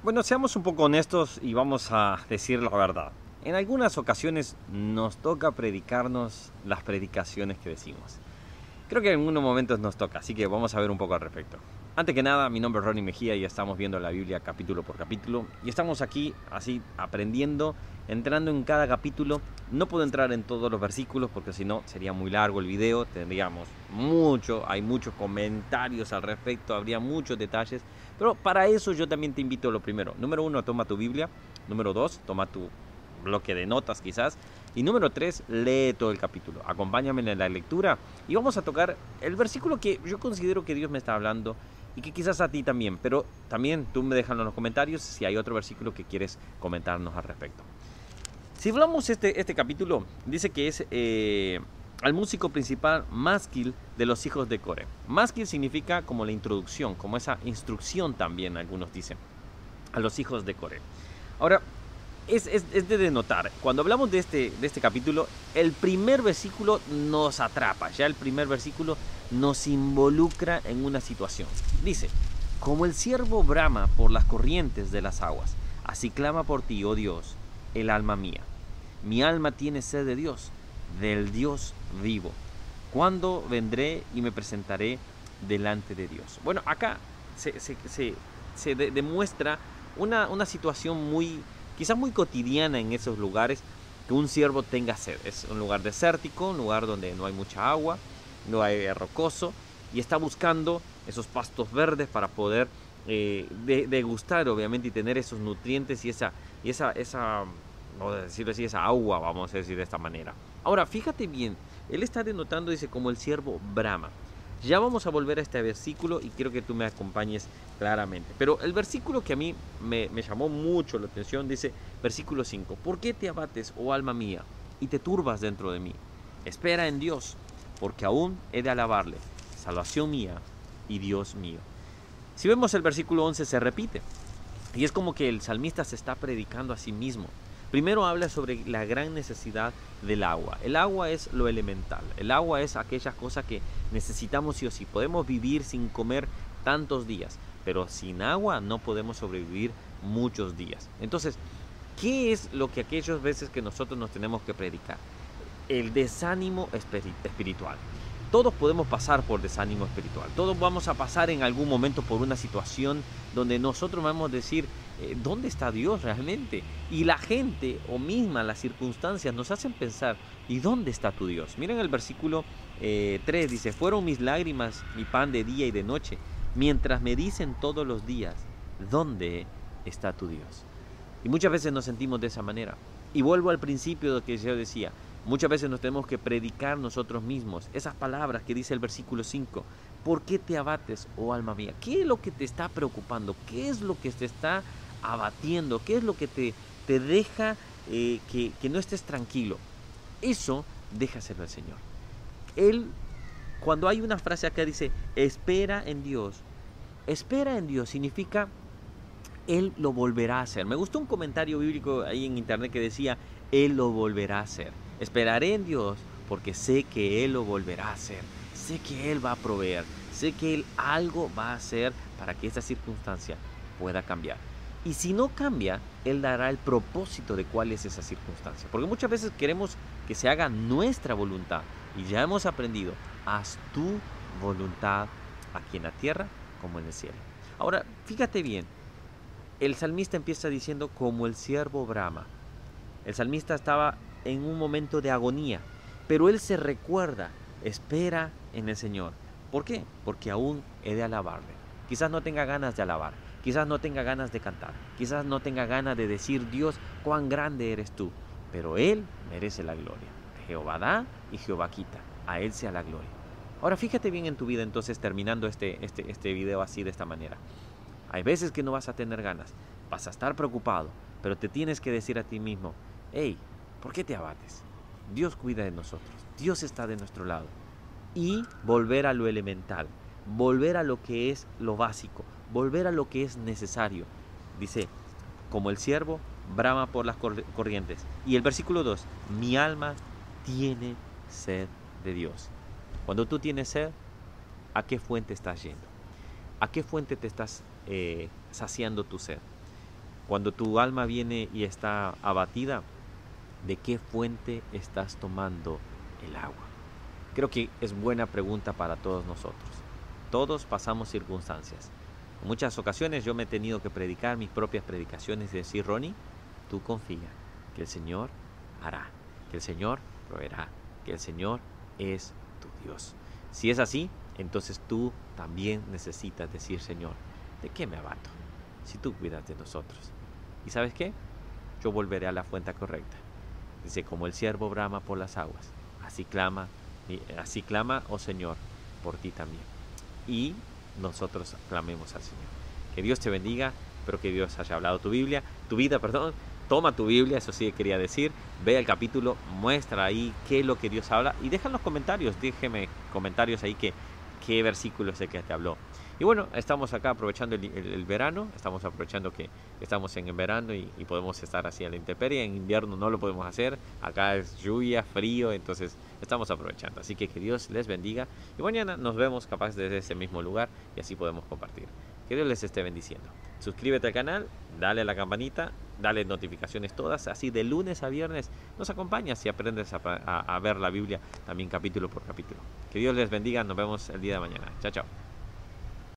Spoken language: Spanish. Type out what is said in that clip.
Bueno, seamos un poco honestos y vamos a decir la verdad. En algunas ocasiones nos toca predicarnos las predicaciones que decimos. Creo que en algunos momentos nos toca, así que vamos a ver un poco al respecto. Antes que nada, mi nombre es Ronnie Mejía y estamos viendo la Biblia capítulo por capítulo. Y estamos aquí así aprendiendo, entrando en cada capítulo. No puedo entrar en todos los versículos porque si no sería muy largo el video. Tendríamos mucho, hay muchos comentarios al respecto, habría muchos detalles. Pero para eso yo también te invito a lo primero. Número uno, toma tu Biblia. Número dos, toma tu bloque de notas quizás. Y número tres, lee todo el capítulo. Acompáñame en la lectura y vamos a tocar el versículo que yo considero que Dios me está hablando y que quizás a ti también, pero también tú me dejas en los comentarios si hay otro versículo que quieres comentarnos al respecto. Si hablamos este, este capítulo, dice que es eh, al músico principal Maskil de los hijos de Core. Maskil significa como la introducción, como esa instrucción también, algunos dicen, a los hijos de Core. Ahora, es, es, de denotar, cuando hablamos de este, de este capítulo, el primer versículo nos atrapa, ya el primer versículo nos involucra en una situación. Dice, como el siervo brama por las corrientes de las aguas, así clama por ti, oh Dios, el alma mía. Mi alma tiene sed de Dios, del Dios vivo. ¿Cuándo vendré y me presentaré delante de Dios? Bueno, acá se, demuestra una, una situación muy, quizás muy cotidiana en esos lugares, que un siervo tenga sed. Es un lugar desértico, un lugar donde no hay mucha agua, no hay rocoso, y está buscando esos pastos verdes para poder eh, degustar, obviamente, y tener esos nutrientes y esa, y esa, esa, vamos a así, esa agua, vamos a decir de esta manera. Ahora, fíjate bien, él está denotando, dice, como el siervo Brahma. Ya vamos a volver a este versículo y quiero que tú me acompañes claramente. Pero el versículo que a mí me, me llamó mucho la atención dice, versículo 5, ¿por qué te abates, oh alma mía, y te turbas dentro de mí? Espera en Dios, porque aún he de alabarle, salvación mía y Dios mío. Si vemos el versículo 11 se repite, y es como que el salmista se está predicando a sí mismo. Primero habla sobre la gran necesidad del agua. El agua es lo elemental. El agua es aquella cosa que necesitamos sí o sí. Podemos vivir sin comer tantos días, pero sin agua no podemos sobrevivir muchos días. Entonces, ¿qué es lo que aquellas veces que nosotros nos tenemos que predicar? El desánimo espiritual. Todos podemos pasar por desánimo espiritual. Todos vamos a pasar en algún momento por una situación donde nosotros vamos a decir, eh, ¿dónde está Dios realmente? Y la gente o misma las circunstancias nos hacen pensar, ¿y dónde está tu Dios? Miren el versículo 3, eh, dice, fueron mis lágrimas mi pan de día y de noche, mientras me dicen todos los días, ¿dónde está tu Dios? Y muchas veces nos sentimos de esa manera. Y vuelvo al principio de que yo decía, Muchas veces nos tenemos que predicar nosotros mismos esas palabras que dice el versículo 5. ¿Por qué te abates, oh alma mía? ¿Qué es lo que te está preocupando? ¿Qué es lo que te está abatiendo? ¿Qué es lo que te, te deja eh, que, que no estés tranquilo? Eso déjaselo al Señor. Él, cuando hay una frase acá dice, espera en Dios. Espera en Dios significa Él lo volverá a hacer. Me gustó un comentario bíblico ahí en internet que decía, Él lo volverá a hacer. Esperaré en Dios porque sé que Él lo volverá a hacer. Sé que Él va a proveer. Sé que Él algo va a hacer para que esta circunstancia pueda cambiar. Y si no cambia, Él dará el propósito de cuál es esa circunstancia. Porque muchas veces queremos que se haga nuestra voluntad. Y ya hemos aprendido, haz tu voluntad aquí en la tierra como en el cielo. Ahora, fíjate bien, el salmista empieza diciendo como el siervo Brahma. El salmista estaba en un momento de agonía, pero él se recuerda, espera en el Señor. ¿Por qué? Porque aún he de alabarle. Quizás no tenga ganas de alabar, quizás no tenga ganas de cantar, quizás no tenga ganas de decir, Dios, cuán grande eres tú, pero Él merece la gloria. Jehová da y Jehová quita, a Él sea la gloria. Ahora fíjate bien en tu vida entonces terminando este, este, este video así de esta manera. Hay veces que no vas a tener ganas, vas a estar preocupado, pero te tienes que decir a ti mismo, hey, ¿Por qué te abates? Dios cuida de nosotros, Dios está de nuestro lado. Y volver a lo elemental, volver a lo que es lo básico, volver a lo que es necesario. Dice, como el siervo brama por las corrientes. Y el versículo 2, mi alma tiene sed de Dios. Cuando tú tienes sed, ¿a qué fuente estás yendo? ¿A qué fuente te estás eh, saciando tu sed? Cuando tu alma viene y está abatida, ¿de qué fuente estás tomando el agua? Creo que es buena pregunta para todos nosotros. Todos pasamos circunstancias. En muchas ocasiones yo me he tenido que predicar mis propias predicaciones y decir, Ronnie, tú confía que el Señor hará, que el Señor proveerá, que el Señor es tu Dios. Si es así, entonces tú también necesitas decir, Señor, ¿de qué me abato? Si tú cuidas de nosotros. ¿Y sabes qué? Yo volveré a la fuente correcta. Dice, como el siervo brama por las aguas, así clama, así clama, oh Señor, por ti también. Y nosotros clamemos al Señor. Que Dios te bendiga, espero que Dios haya hablado tu Biblia, tu vida, perdón. Toma tu Biblia, eso sí quería decir. Ve el capítulo, muestra ahí qué es lo que Dios habla y deja los comentarios, déjeme comentarios ahí que qué versículo es el que te habló. Y bueno, estamos acá aprovechando el, verano, estamos aprovechando que estamos en el verano y, podemos estar así a la intemperie. En invierno no lo podemos hacer, acá es lluvia, frío, entonces estamos aprovechando. Así que que Dios les bendiga y mañana nos vemos capaz desde ese mismo lugar y así podemos compartir. Que Dios les esté bendiciendo. Suscríbete al canal, dale a la campanita, dale notificaciones todas, así de lunes a viernes nos acompañas y aprendes a, a ver la Biblia también capítulo por capítulo. Que Dios les bendiga, nos vemos el día de mañana. Chao, chao.